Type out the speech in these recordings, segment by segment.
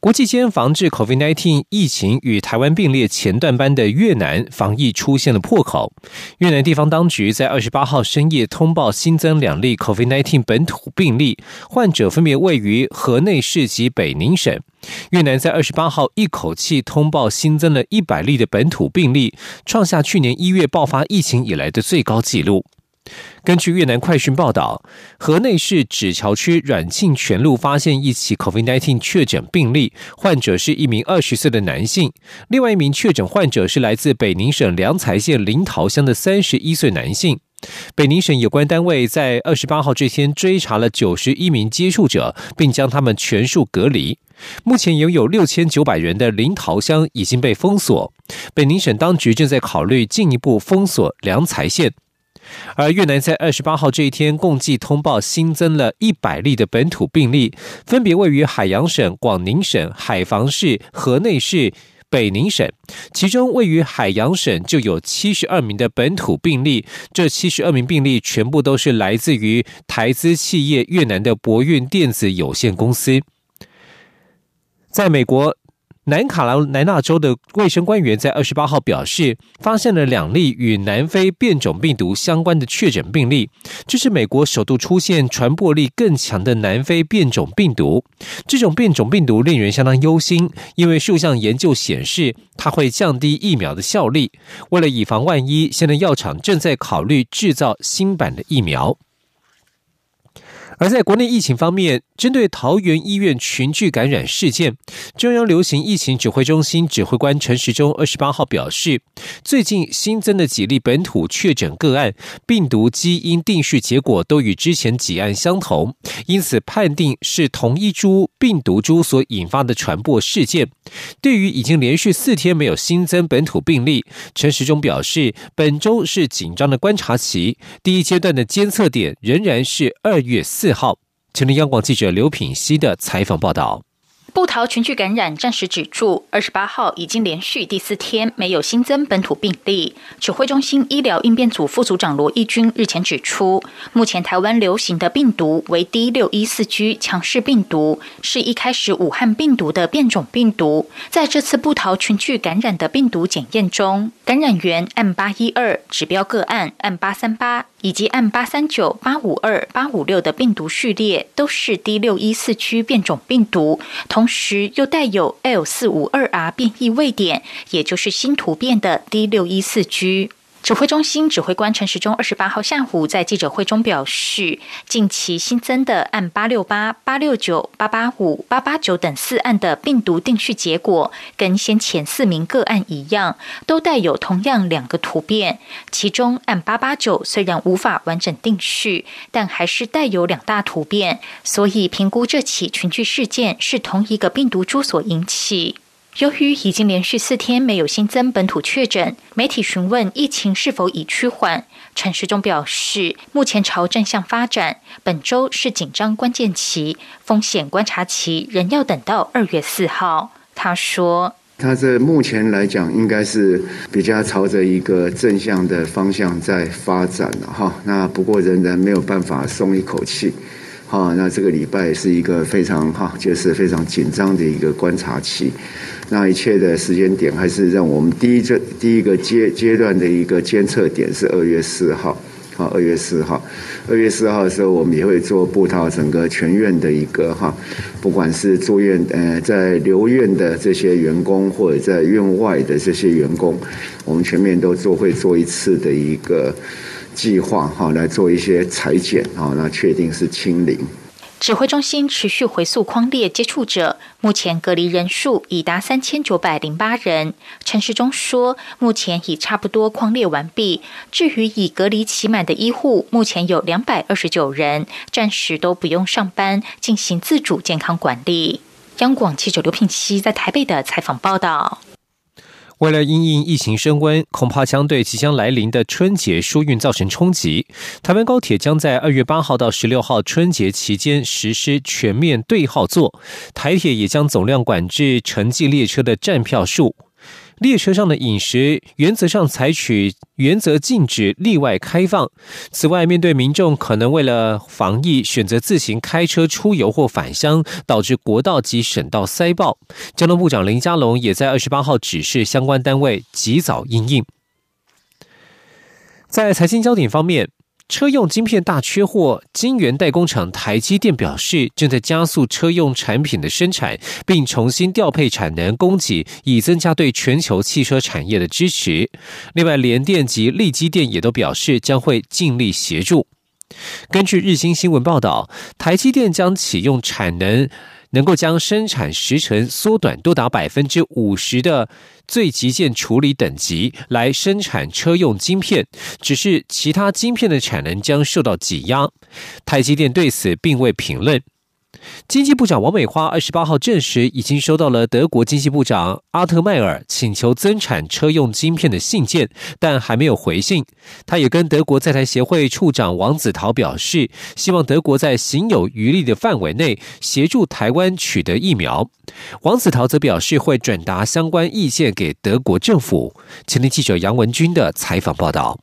国际间防治 COVID-19 疫情与台湾并列前段班的越南防疫出现了破口。越南地方当局在二十八号深夜通报新增两例 COVID-19 本土病例，患者分别位于河内市及北宁省。越南在二十八号一口气通报新增了一百例的本土病例，创下去年一月爆发疫情以来的最高纪录。根据越南快讯报道，河内市纸桥区软庆全路发现一起 COVID-19 确诊病例，患者是一名二十岁的男性；另外一名确诊患者是来自北宁省良才县临桃乡的三十一岁男性。北宁省有关单位在二十八号这天追查了九十一名接触者，并将他们全数隔离。目前拥有六千九百人的临桃乡已经被封锁，北宁省当局正在考虑进一步封锁良才县。而越南在二十八号这一天，共计通报新增了一百例的本土病例，分别位于海洋省、广宁省、海防市、河内市、北宁省。其中位于海洋省就有七十二名的本土病例，这七十二名病例全部都是来自于台资企业越南的博运电子有限公司。在美国。南卡罗来纳州的卫生官员在二十八号表示，发现了两例与南非变种病毒相关的确诊病例。这是美国首度出现传播力更强的南非变种病毒。这种变种病毒令人相当忧心，因为数项研究显示它会降低疫苗的效力。为了以防万一，现在药厂正在考虑制造新版的疫苗。而在国内疫情方面，针对桃园医院群聚感染事件，中央流行疫情指挥中心指挥官陈时中二十八号表示，最近新增的几例本土确诊个案，病毒基因定序结果都与之前几案相同，因此判定是同一株病毒株所引发的传播事件。对于已经连续四天没有新增本土病例，陈时中表示，本周是紧张的观察期，第一阶段的监测点仍然是二月四。四号，请听央广记者刘品希的采访报道。布桃群聚感染暂时止住，二十八号已经连续第四天没有新增本土病例。指挥中心医疗应变组副组长罗义军日前指出，目前台湾流行的病毒为 D 六一四 G 强势病毒，是一开始武汉病毒的变种病毒。在这次布桃群聚感染的病毒检验中，感染源 M 八一二指标个案 M 八三八。以及 M 八三九、八五二、八五六的病毒序列都是 D 六一四区变种病毒，同时又带有 L 四五二 R 变异位点，也就是新突变的 D 六一四区。指挥中心指挥官陈时中二十八号下午在记者会中表示，近期新增的按八六八、八六九、八八五、八八九等四案的病毒定序结果，跟先前四名个案一样，都带有同样两个突变。其中按八八九虽然无法完整定序，但还是带有两大突变，所以评估这起群聚事件是同一个病毒株所引起。由于已经连续四天没有新增本土确诊，媒体询问疫情是否已趋缓，陈时中表示，目前朝正向发展，本周是紧张关键期，风险观察期仍要等到二月四号。他说：“他这目前来讲，应该是比较朝着一个正向的方向在发展了哈。那不过仍然没有办法松一口气。”好，那这个礼拜是一个非常哈，就是非常紧张的一个观察期。那一切的时间点，还是让我们第一这第一个阶阶段的一个监测点是二月四号。好，二月四号，二月四号的时候，我们也会做布套整个全院的一个哈，不管是住院呃在留院的这些员工，或者在院外的这些员工，我们全面都做会做一次的一个。计划哈来做一些裁剪啊，那确定是清零。指挥中心持续回溯框列接触者，目前隔离人数已达三千九百零八人。陈时中说，目前已差不多框列完毕。至于已隔离期满的医护，目前有两百二十九人，暂时都不用上班，进行自主健康管理。央广记者刘品熙在台北的采访报道。为了因应疫情升温，恐怕将对即将来临的春节疏运造成冲击。台湾高铁将在二月八号到十六号春节期间实施全面对号座，台铁也将总量管制城际列车的站票数。列车上的饮食原则上采取原则禁止例外开放。此外，面对民众可能为了防疫选择自行开车出游或返乡，导致国道及省道塞爆，交通部长林佳龙也在二十八号指示相关单位及早应应。在财经焦点方面。车用晶片大缺货，晶圆代工厂台积电表示，正在加速车用产品的生产，并重新调配产能供给，以增加对全球汽车产业的支持。另外，联电及力基电也都表示将会尽力协助。根据日经新闻报道，台积电将启用产能。能够将生产时程缩短多达百分之五十的最极限处理等级来生产车用晶片，只是其他晶片的产能将受到挤压。台积电对此并未评论。经济部长王美花二十八号证实，已经收到了德国经济部长阿特迈尔请求增产车用晶片的信件，但还没有回信。他也跟德国在台协会处长王子陶表示，希望德国在行有余力的范围内协助台湾取得疫苗。王子陶则表示，会转达相关意见给德国政府。前天记者杨文军的采访报道。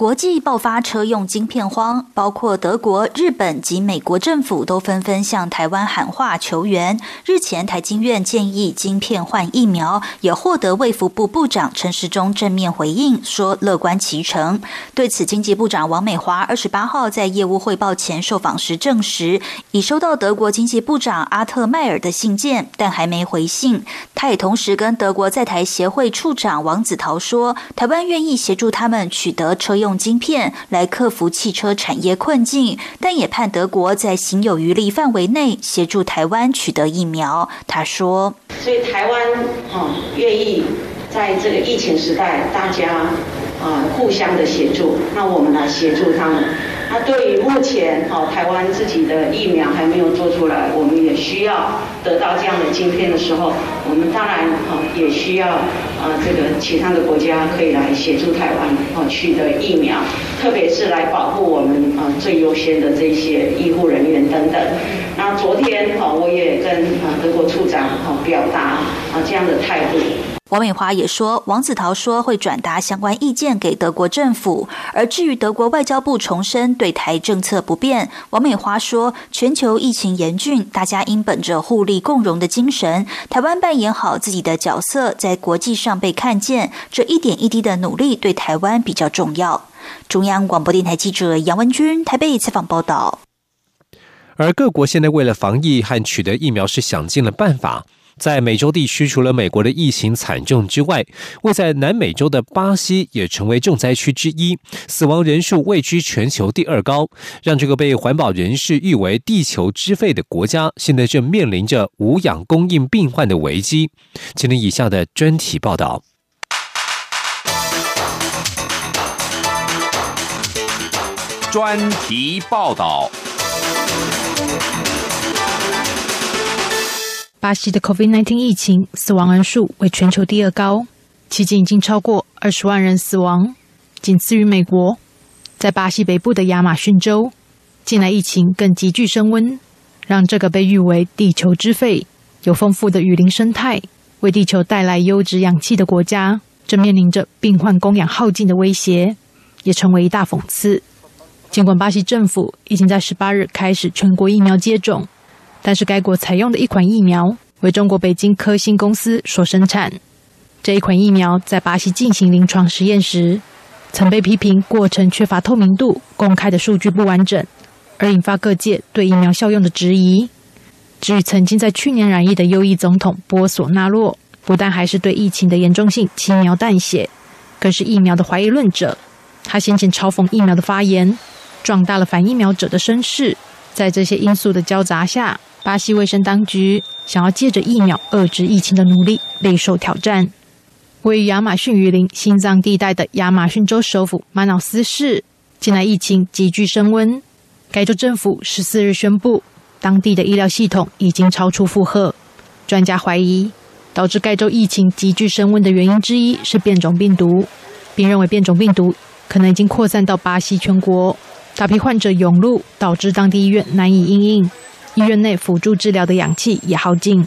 国际爆发车用晶片荒，包括德国、日本及美国政府都纷纷向台湾喊话求援。日前，台经院建议晶片换疫苗，也获得卫福部部长陈时中正面回应，说乐观其成。对此，经济部长王美华二十八号在业务汇报前受访时证实，已收到德国经济部长阿特迈尔的信件，但还没回信。他也同时跟德国在台协会处长王子陶说，台湾愿意协助他们取得车用。用晶片来克服汽车产业困境，但也盼德国在行有余力范围内协助台湾取得疫苗。他说：“所以台湾啊，愿意在这个疫情时代，大家啊互相的协助，那我们来协助他们。”那对于目前哦台湾自己的疫苗还没有做出来，我们也需要得到这样的晶片的时候，我们当然哦也需要啊这个其他的国家可以来协助台湾啊取得疫苗，特别是来保护我们啊最优先的这些医护人员等等。那昨天哦我也跟啊德国处长哦表达啊这样的态度。王美华也说，王子陶说会转达相关意见给德国政府。而至于德国外交部重申对台政策不变，王美华说，全球疫情严峻，大家应本着互利共荣的精神，台湾扮演好自己的角色，在国际上被看见，这一点一滴的努力对台湾比较重要。中央广播电台记者杨文君台北采访报道。而各国现在为了防疫和取得疫苗，是想尽了办法。在美洲地区，除了美国的疫情惨重之外，位在南美洲的巴西也成为重灾区之一，死亡人数位居全球第二高，让这个被环保人士誉为“地球之肺”的国家，现在正面临着无氧供应病患的危机。请听以下的专题报道。专题报道。巴西的 COVID-19 疫情死亡人数为全球第二高，迄今已经超过二十万人死亡，仅次于美国。在巴西北部的亚马逊州，近来疫情更急剧升温，让这个被誉为“地球之肺”、有丰富的雨林生态、为地球带来优质氧气的国家，正面临着病患供氧耗尽的威胁，也成为一大讽刺。尽管巴西政府已经在十八日开始全国疫苗接种。但是该国采用的一款疫苗为中国北京科兴公司所生产。这一款疫苗在巴西进行临床实验时，曾被批评过程缺乏透明度、公开的数据不完整，而引发各界对疫苗效用的质疑。至于曾经在去年染疫的右翼总统波索纳洛，不但还是对疫情的严重性轻描淡写，更是疫苗的怀疑论者。他先前嘲讽疫苗的发言，壮大了反疫苗者的声势。在这些因素的交杂下，巴西卫生当局想要借着疫苗遏制疫情的努力备受挑战。位于亚马逊雨林心脏地带的亚马逊州首府马瑙斯市，近来疫情急剧升温。该州政府十四日宣布，当地的医疗系统已经超出负荷。专家怀疑，导致该州疫情急剧升温的原因之一是变种病毒，并认为变种病毒可能已经扩散到巴西全国，大批患者涌入，导致当地医院难以应应，医院内辅助治疗的氧气也耗尽，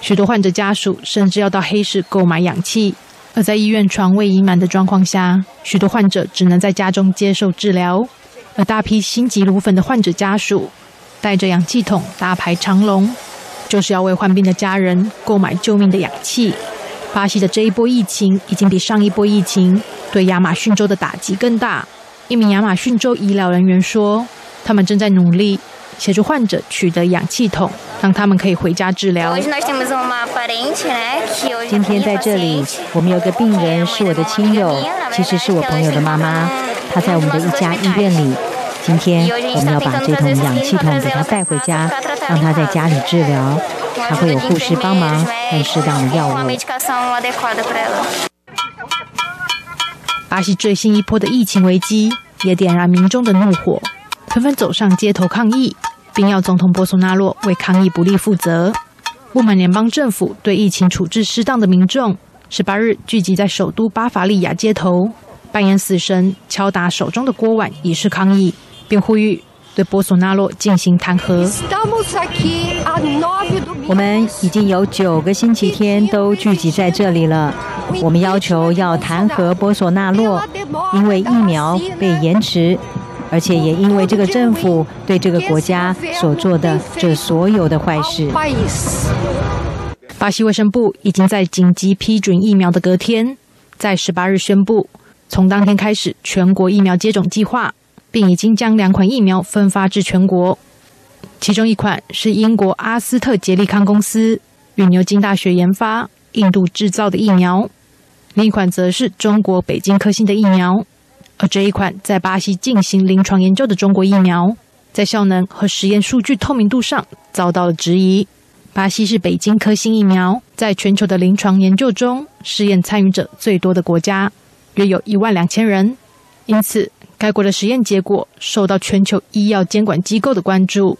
许多患者家属甚至要到黑市购买氧气。而在医院床位已满的状况下，许多患者只能在家中接受治疗，而大批心急如焚的患者家属带着氧气筒大排长龙。就是要为患病的家人购买救命的氧气。巴西的这一波疫情已经比上一波疫情对亚马逊州的打击更大。一名亚马逊州医疗人员说：“他们正在努力协助患者取得氧气筒，让他们可以回家治疗。”今天在这里，我们有个病人是我的亲友，其实是我朋友的妈妈，她在我们的一家医院里。今天我们要把这桶氧气筒给她带回家，让她在家里治疗。她会有护士帮忙和适当的药物。巴西最新一波的疫情危机也点燃民众的怒火，纷纷走上街头抗议，并要总统波索纳洛为抗议不力负责。不满联邦政府对疫情处置失当的民众，十八日聚集在首都巴伐利亚街头，扮演死神，敲打手中的锅碗，以示抗议。并呼吁对波索纳洛进行弹劾。我们已经有九个星期天都聚集在这里了。我们要求要弹劾波索纳洛，因为疫苗被延迟，而且也因为这个政府对这个国家所做的这所有的坏事。巴西卫生部已经在紧急批准疫苗的隔天，在十八日宣布，从当天开始全国疫苗接种计划。并已经将两款疫苗分发至全国，其中一款是英国阿斯特捷利康公司与牛津大学研发、印度制造的疫苗，另一款则是中国北京科兴的疫苗。而这一款在巴西进行临床研究的中国疫苗，在效能和实验数据透明度上遭到了质疑。巴西是北京科兴疫苗在全球的临床研究中试验参与者最多的国家，约有一万两千人，因此。该国的实验结果受到全球医药监管机构的关注。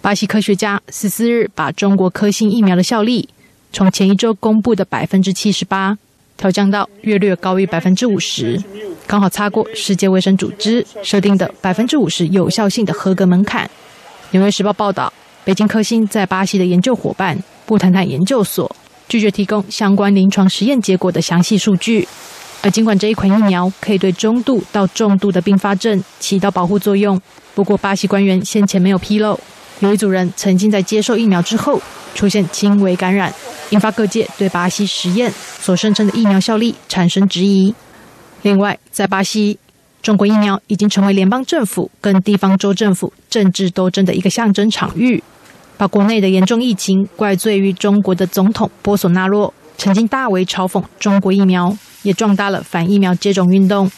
巴西科学家十四日把中国科兴疫苗的效力从前一周公布的百分之七十八调降到月略高于百分之五十，刚好擦过世界卫生组织设定的百分之五十有效性的合格门槛。纽约时报报道，北京科兴在巴西的研究伙伴布坦坦研究所拒绝提供相关临床实验结果的详细数据。而尽管这一款疫苗可以对中度到重度的并发症起到保护作用，不过巴西官员先前没有披露，有一组人曾经在接受疫苗之后出现轻微感染，引发各界对巴西实验所声称的疫苗效力产生质疑。另外，在巴西，中国疫苗已经成为联邦政府跟地方州政府政治斗争的一个象征场域，把国内的严重疫情怪罪于中国的总统波索纳洛，曾经大为嘲讽中国疫苗。也壮大了反疫苗接种运动。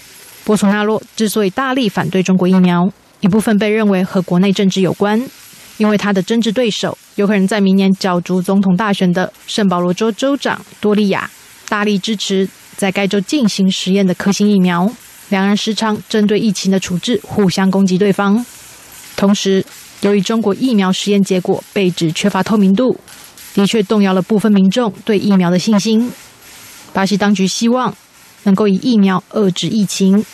波索纳洛之所以大力反对中国疫苗，一部分被认为和国内政治有关，因为他的政治对手有可能在明年角逐总统大选的圣保罗州州长多利亚大力支持在该州进行实验的科兴疫苗。两人时常针对疫情的处置互相攻击对方。同时，由于中国疫苗实验结果被指缺乏透明度，的确动摇了部分民众对疫苗的信心。巴西当局希望能够以疫苗遏制疫情，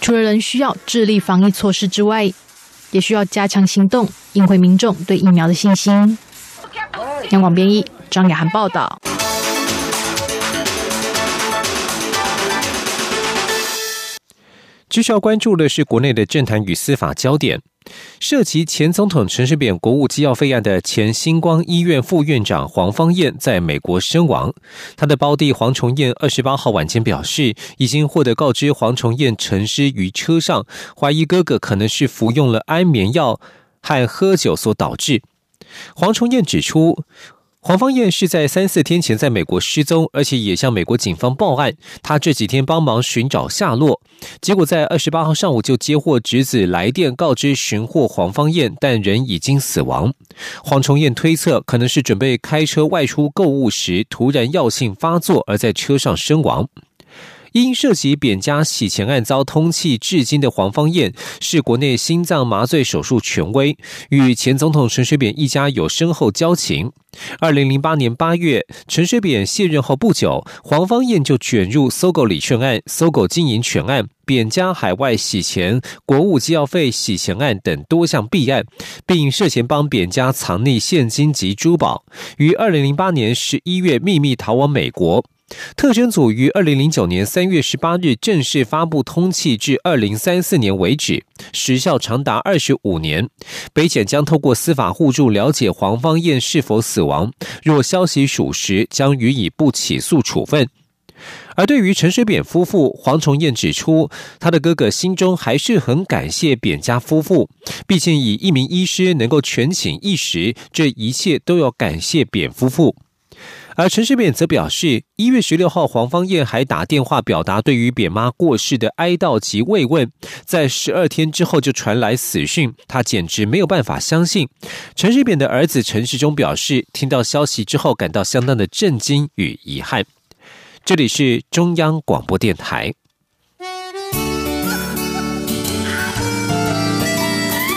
除了仍需要致力防疫措施之外，也需要加强行动，赢回民众对疫苗的信心。央广编译张雅涵报道。继续要关注的是国内的政坛与司法焦点。涉及前总统陈水扁国务机要费案的前星光医院副院长黄芳燕在美国身亡。他的胞弟黄崇彦二十八号晚间表示，已经获得告知黄崇彦沉尸于车上，怀疑哥哥可能是服用了安眠药和喝酒所导致。黄崇彦指出。黄芳燕是在三四天前在美国失踪，而且也向美国警方报案。她这几天帮忙寻找下落，结果在二十八号上午就接获侄子来电告知寻获黄芳燕，但人已经死亡。黄崇艳推测可能是准备开车外出购物时突然药性发作，而在车上身亡。因涉及扁家洗钱案遭通缉至今的黄芳燕，是国内心脏麻醉手术权威，与前总统陈水扁一家有深厚交情。二零零八年八月，陈水扁卸任后不久，黄芳燕就卷入搜狗礼券案、搜狗经营权案、扁家海外洗钱、国务机要费洗钱案等多项弊案，并涉嫌帮扁家藏匿现金及珠宝，于二零零八年十一月秘密逃往美国。特侦组于二零零九年三月十八日正式发布通气，至二零三四年为止，时效长达二十五年。北检将透过司法互助了解黄芳燕是否死亡，若消息属实，将予以不起诉处分。而对于陈水扁夫妇，黄崇彦指出，他的哥哥心中还是很感谢扁家夫妇，毕竟以一名医师能够全寝一时，这一切都要感谢扁夫妇。而陈世扁则表示，一月十六号，黄芳燕还打电话表达对于扁妈过世的哀悼及慰问，在十二天之后就传来死讯，他简直没有办法相信。陈世扁的儿子陈世忠表示，听到消息之后感到相当的震惊与遗憾。这里是中央广播电台。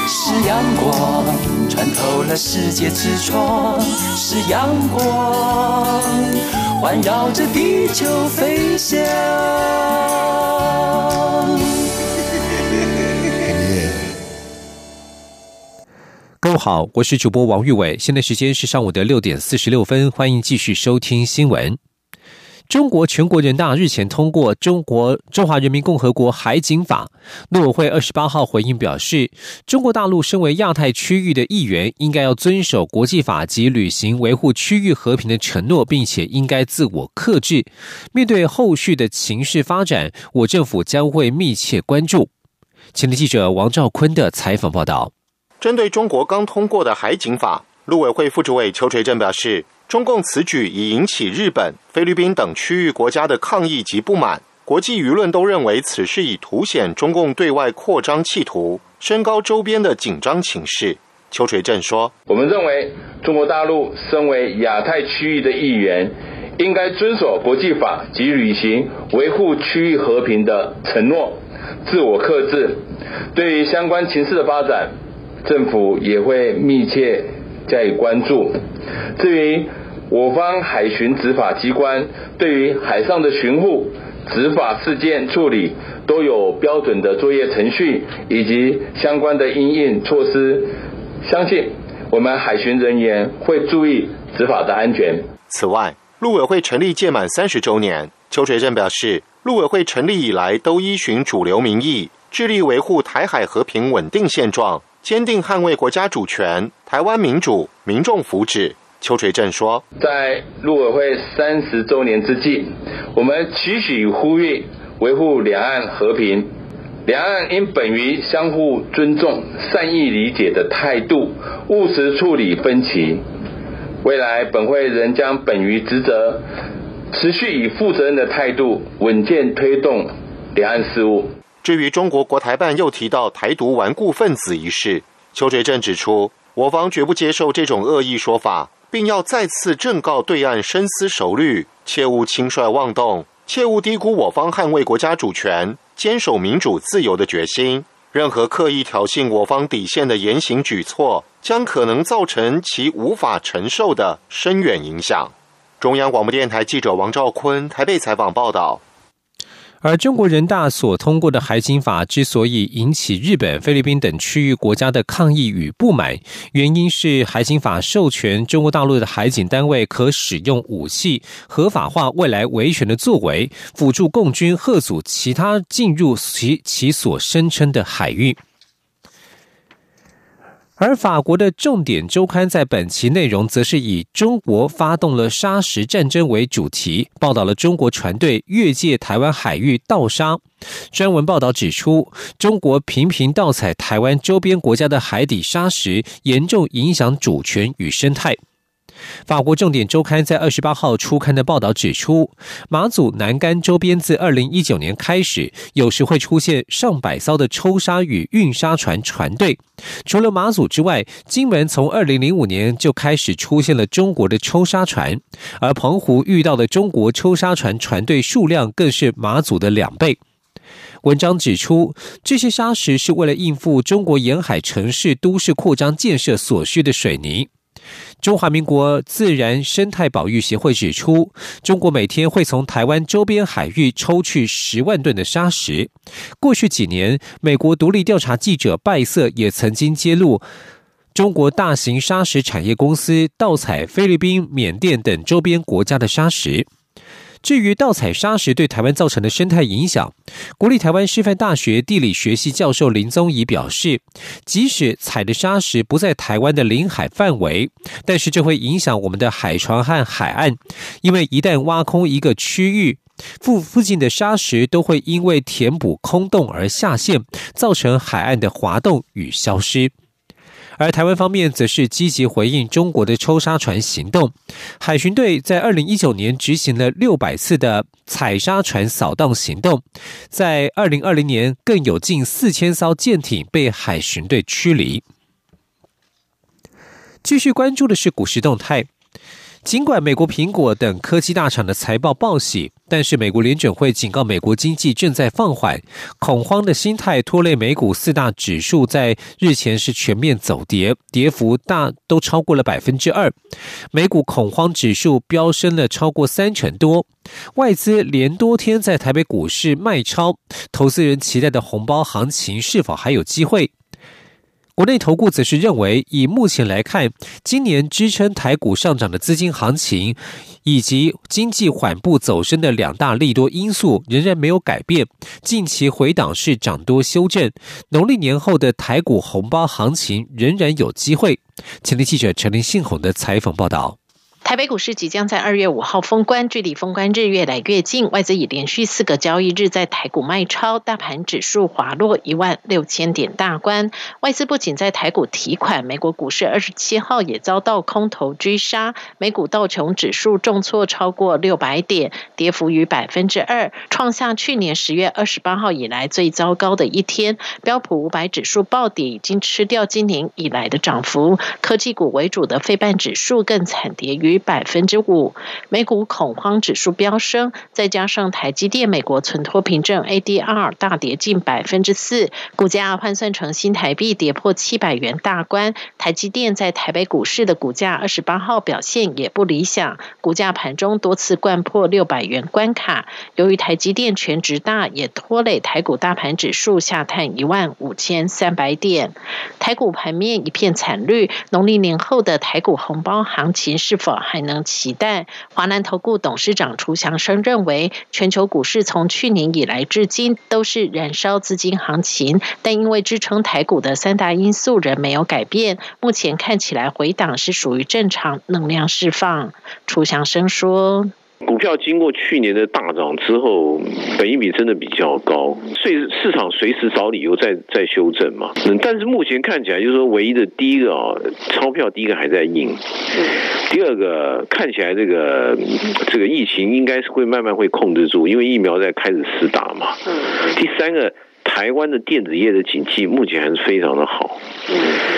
是阳光。穿透了世界之窗是阳光，环绕着地球飞翔。各位好，我是主播王玉伟，现在时间是上午的六点四十六分，欢迎继续收听新闻。中国全国人大日前通过《中国中华人民共和国海警法》，陆委会二十八号回应表示，中国大陆身为亚太区域的一员，应该要遵守国际法及履行维护区域和平的承诺，并且应该自我克制。面对后续的情势发展，我政府将会密切关注。前的记者王兆坤的采访报道。针对中国刚通过的海警法，陆委会副主委邱垂正表示。中共此举已引起日本、菲律宾等区域国家的抗议及不满，国际舆论都认为此事已凸显中共对外扩张企图，升高周边的紧张情势。邱垂正说：“我们认为，中国大陆身为亚太区域的一员，应该遵守国际法及履行维护区域和平的承诺，自我克制。对于相关情势的发展，政府也会密切加以关注。至于，我方海巡执法机关对于海上的巡护、执法事件处理都有标准的作业程序以及相关的应应措施，相信我们海巡人员会注意执法的安全。此外，陆委会成立届满三十周年，邱垂正表示，陆委会成立以来都依循主流民意，致力维护台海和平稳定现状，坚定捍卫国家主权、台湾民主、民众福祉。邱垂正说：“在陆委会三十周年之际，我们期许呼吁维护两岸和平。两岸应本于相互尊重、善意理解的态度，务实处理分歧。未来本会仍将本于职责，持续以负责任的态度，稳健推动两岸事务。”至于中国国台办又提到台独顽固分子一事，邱垂正指出，我方绝不接受这种恶意说法。并要再次正告对岸深思熟虑，切勿轻率妄动，切勿低估我方捍卫国家主权、坚守民主自由的决心。任何刻意挑衅我方底线的言行举措，将可能造成其无法承受的深远影响。中央广播电台记者王兆坤台北采访报道。而中国人大所通过的海警法之所以引起日本、菲律宾等区域国家的抗议与不满，原因是海警法授权中国大陆的海警单位可使用武器，合法化未来维权的作为，辅助共军贺阻其他进入其其所声称的海域。而法国的重点周刊在本期内容，则是以“中国发动了沙石战争”为主题，报道了中国船队越界台湾海域盗沙。专文报道指出，中国频频盗采台湾周边国家的海底沙石，严重影响主权与生态。法国重点周刊在二十八号初刊的报道指出，马祖南干周边自二零一九年开始，有时会出现上百艘的抽沙与运沙船船队。除了马祖之外，金门从二零零五年就开始出现了中国的抽沙船，而澎湖遇到的中国抽沙船船队数量更是马祖的两倍。文章指出，这些沙石是为了应付中国沿海城市都市扩张建设所需的水泥。中华民国自然生态保育协会指出，中国每天会从台湾周边海域抽去十万吨的沙石。过去几年，美国独立调查记者拜瑟也曾经揭露，中国大型沙石产业公司盗采菲律宾、缅甸等周边国家的沙石。至于盗采砂石对台湾造成的生态影响，国立台湾师范大学地理学系教授林宗仪表示，即使采的砂石不在台湾的领海范围，但是这会影响我们的海床和海岸，因为一旦挖空一个区域，附附近的砂石都会因为填补空洞而下陷，造成海岸的滑动与消失。而台湾方面则是积极回应中国的抽沙船行动，海巡队在二零一九年执行了六百次的采沙船扫荡行动，在二零二零年更有近四千艘舰艇被海巡队驱离。继续关注的是股市动态。尽管美国苹果等科技大厂的财报报喜，但是美国联准会警告美国经济正在放缓，恐慌的心态拖累美股四大指数在日前是全面走跌，跌幅大都超过了百分之二，美股恐慌指数飙升了超过三成多，外资连多天在台北股市卖超，投资人期待的红包行情是否还有机会？国内投顾则是认为，以目前来看，今年支撑台股上涨的资金行情，以及经济缓步走升的两大利多因素仍然没有改变。近期回档是涨多修正，农历年后的台股红包行情仍然有机会。前天记者陈林信宏的采访报道。台北股市即将在二月五号封关，距离封关日越来越近。外资已连续四个交易日在台股卖超，大盘指数滑落一万六千点大关。外资不仅在台股提款，美国股市二十七号也遭到空头追杀，美股道琼指数重挫超过六百点，跌幅逾百分之二，创下去年十月二十八号以来最糟糕的一天。标普五百指数暴跌，已经吃掉今年以来的涨幅。科技股为主的费半指数更惨跌百分之五，美股恐慌指数飙升，再加上台积电美国存托凭证 ADR 大跌近百分之四，股价换算成新台币跌破七百元大关。台积电在台北股市的股价二十八号表现也不理想，股价盘中多次贯破六百元关卡。由于台积电全值大，也拖累台股大盘指数下探一万五千三百点。台股盘面一片惨绿，农历年后的台股红包行情是否？还能期待。华南投顾董事长楚祥生认为，全球股市从去年以来至今都是燃烧资金行情，但因为支撑台股的三大因素仍没有改变，目前看起来回档是属于正常能量释放。楚祥生说。股票经过去年的大涨之后，本益比真的比较高，所以市场随时找理由再再修正嘛。嗯，但是目前看起来就是说，唯一的第一个啊，钞票第一个还在印，第二个看起来这个这个疫情应该是会慢慢会控制住，因为疫苗在开始施打嘛。第三个，台湾的电子业的景气目前还是非常的好，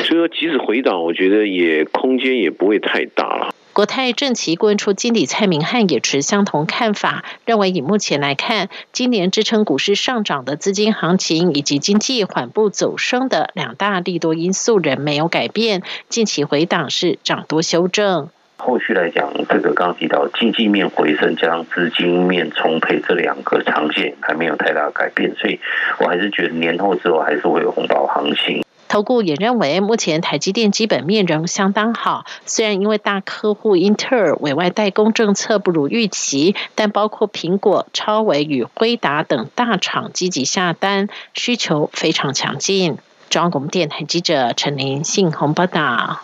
所以说即使回档，我觉得也空间也不会太大了。国泰正奇顾问处经理蔡明汉也持相同看法，认为以目前来看，今年支撑股市上涨的资金行情以及经济缓步走升的两大利多因素仍没有改变，近期回档是涨多修正。后续来讲，这个刚提到经济面回升加上资金面充沛这两个长线还没有太大改变，所以我还是觉得年后之后还是会有红包行情。投顾也认为，目前台积电基本面仍相当好。虽然因为大客户英特尔委外代工政策不如预期，但包括苹果、超微与辉达等大厂积极下单，需求非常强劲。中央广播电台记者陈林信鸿报道。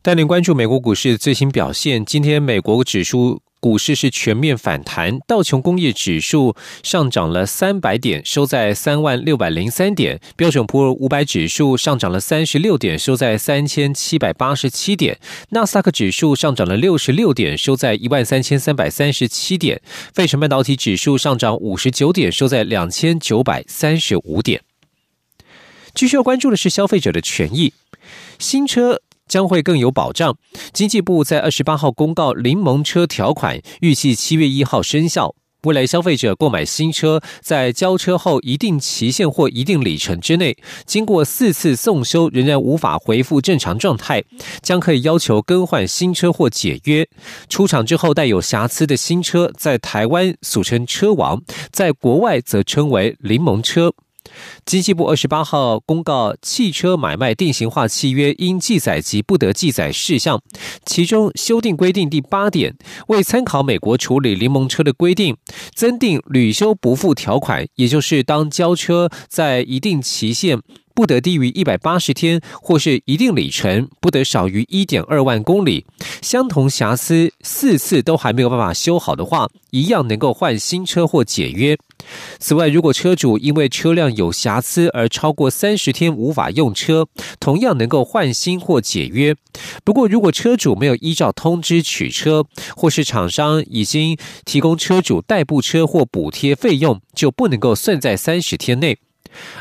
带您关注美国股市最新表现。今天美国指数。股市是全面反弹，道琼工业指数上涨了三百点，收在三万六百零三点；标准普尔五百指数上涨了三十六点，收在三千七百八十七点；纳斯达克指数上涨了六十六点，收在一万三千三百三十七点；费城半导体指数上涨五十九点，收在两千九百三十五点。继续要关注的是消费者的权益，新车。将会更有保障。经济部在二十八号公告零盟车条款，预计七月一号生效。未来消费者购买新车，在交车后一定期限或一定里程之内，经过四次送修仍然无法恢复正常状态，将可以要求更换新车或解约。出厂之后带有瑕疵的新车，在台湾俗称车王，在国外则称为柠檬车。经济部二十八号公告，汽车买卖定型化契约应记载及不得记载事项，其中修订规定第八点，为参考美国处理柠檬车的规定，增订屡修不付条款，也就是当交车在一定期限。不得低于一百八十天，或是一定里程不得少于一点二万公里。相同瑕疵四次都还没有办法修好的话，一样能够换新车或解约。此外，如果车主因为车辆有瑕疵而超过三十天无法用车，同样能够换新或解约。不过，如果车主没有依照通知取车，或是厂商已经提供车主代步车或补贴费用，就不能够算在三十天内。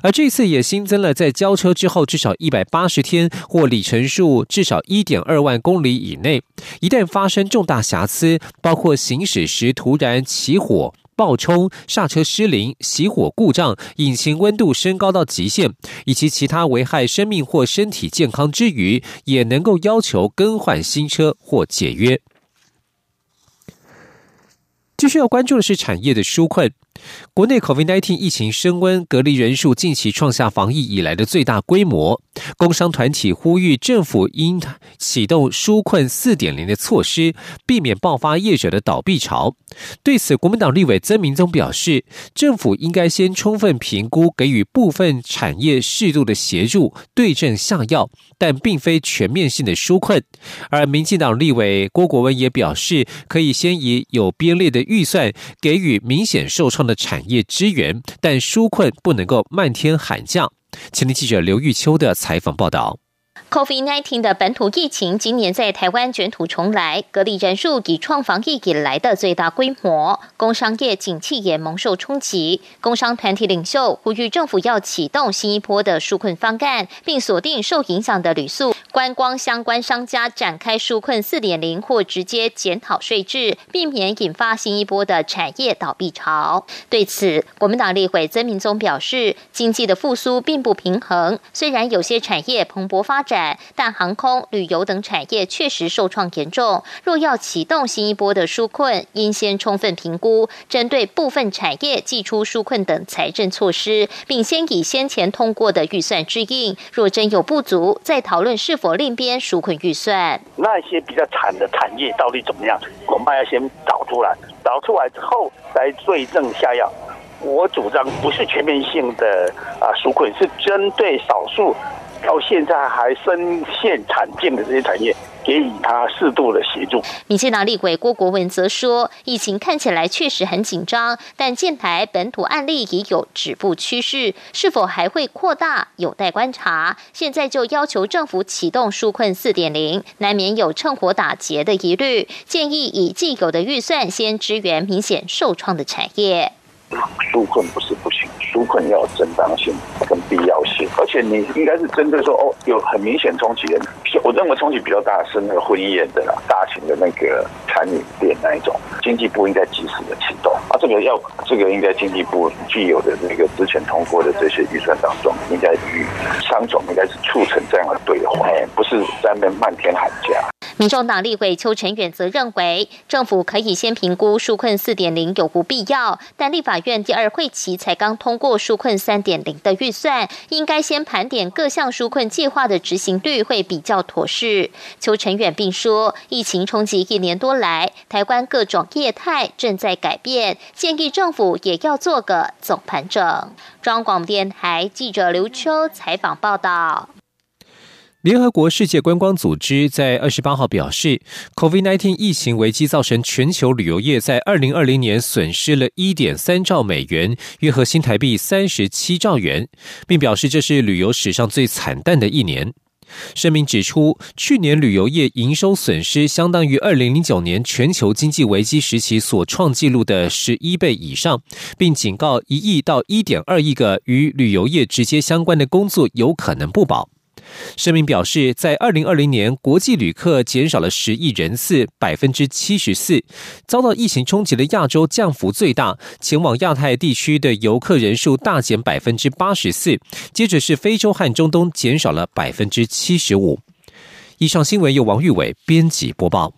而这次也新增了，在交车之后至少一百八十天或里程数至少一点二万公里以内，一旦发生重大瑕疵，包括行驶时突然起火、爆冲、刹车失灵、熄火故障、引擎温度升高到极限，以及其他危害生命或身体健康之余，也能够要求更换新车或解约。继续要关注的是产业的纾困。国内 COVID-19 疫情升温，隔离人数近期创下防疫以来的最大规模。工商团体呼吁政府应启动纾困四点零的措施，避免爆发业者的倒闭潮。对此，国民党立委曾明宗表示，政府应该先充分评估，给予部分产业适度的协助，对症下药，但并非全面性的纾困。而民进党立委郭国文也表示，可以先以有编列的预算，给予明显受创的的产业支援，但纾困不能够漫天喊价。前天记者刘玉秋的采访报道。COVID-19 的本土疫情今年在台湾卷土重来，隔离人数已创防疫以来的最大规模，工商业景气也蒙受冲击。工商团体领袖呼吁政府要启动新一波的纾困方案，并锁定受影响的旅宿、观光相关商家展开纾困四点零或直接检讨税制，避免引发新一波的产业倒闭潮。对此，国民党立委曾明宗表示，经济的复苏并不平衡，虽然有些产业蓬勃发展。但航空、旅游等产业确实受创严重。若要启动新一波的纾困，应先充分评估，针对部分产业寄出纾困等财政措施，并先以先前通过的预算支应。若真有不足，再讨论是否另编纾困预算。那些比较惨的产业到底怎么样？恐怕要先找出来，找出来之后再对症下药。我主张不是全面性的啊纾困，是针对少数。到现在还深陷惨境的这些产业，给予他适度的协助。民进党立委郭国文则说，疫情看起来确实很紧张，但近台本土案例已有止步趋势，是否还会扩大，有待观察。现在就要求政府启动纾困四点零，难免有趁火打劫的疑虑，建议以既有的预算先支援明显受创的产业。纾困不是不行，纾困要有正当性跟必要性，而且你应该是针对说哦，有很明显冲击的，我认为冲击比较大的是那个婚宴的啦，大型的那个餐饮店那一种，经济部应该及时的启动啊，这个要这个应该经济部具有的那个之前通过的这些预算当中，应该与商总应该是促成这样的对话，不是在那漫天喊价。民众党立委邱成远则认为，政府可以先评估纾困四点零有无必要，但立法院第二会期才刚通过纾困三点零的预算，应该先盘点各项纾困计划的执行率会比较妥适。邱成远并说，疫情冲击一年多来，台湾各种业态正在改变，建议政府也要做个总盘整。中广电台记者刘秋采访报道。联合国世界观光组织在二十八号表示，COVID-19 疫情危机造成全球旅游业在二零二零年损失了一点三兆美元，约合新台币三十七兆元，并表示这是旅游史上最惨淡的一年。声明指出，去年旅游业营收损失相当于二零零九年全球经济危机时期所创纪录的十一倍以上，并警告一亿到一点二亿个与旅游业直接相关的工作有可能不保。声明表示，在二零二零年，国际旅客减少了十亿人次，百分之七十四。遭到疫情冲击的亚洲降幅最大，前往亚太地区的游客人数大减百分之八十四。接着是非洲和中东，减少了百分之七十五。以上新闻由王玉伟编辑播报。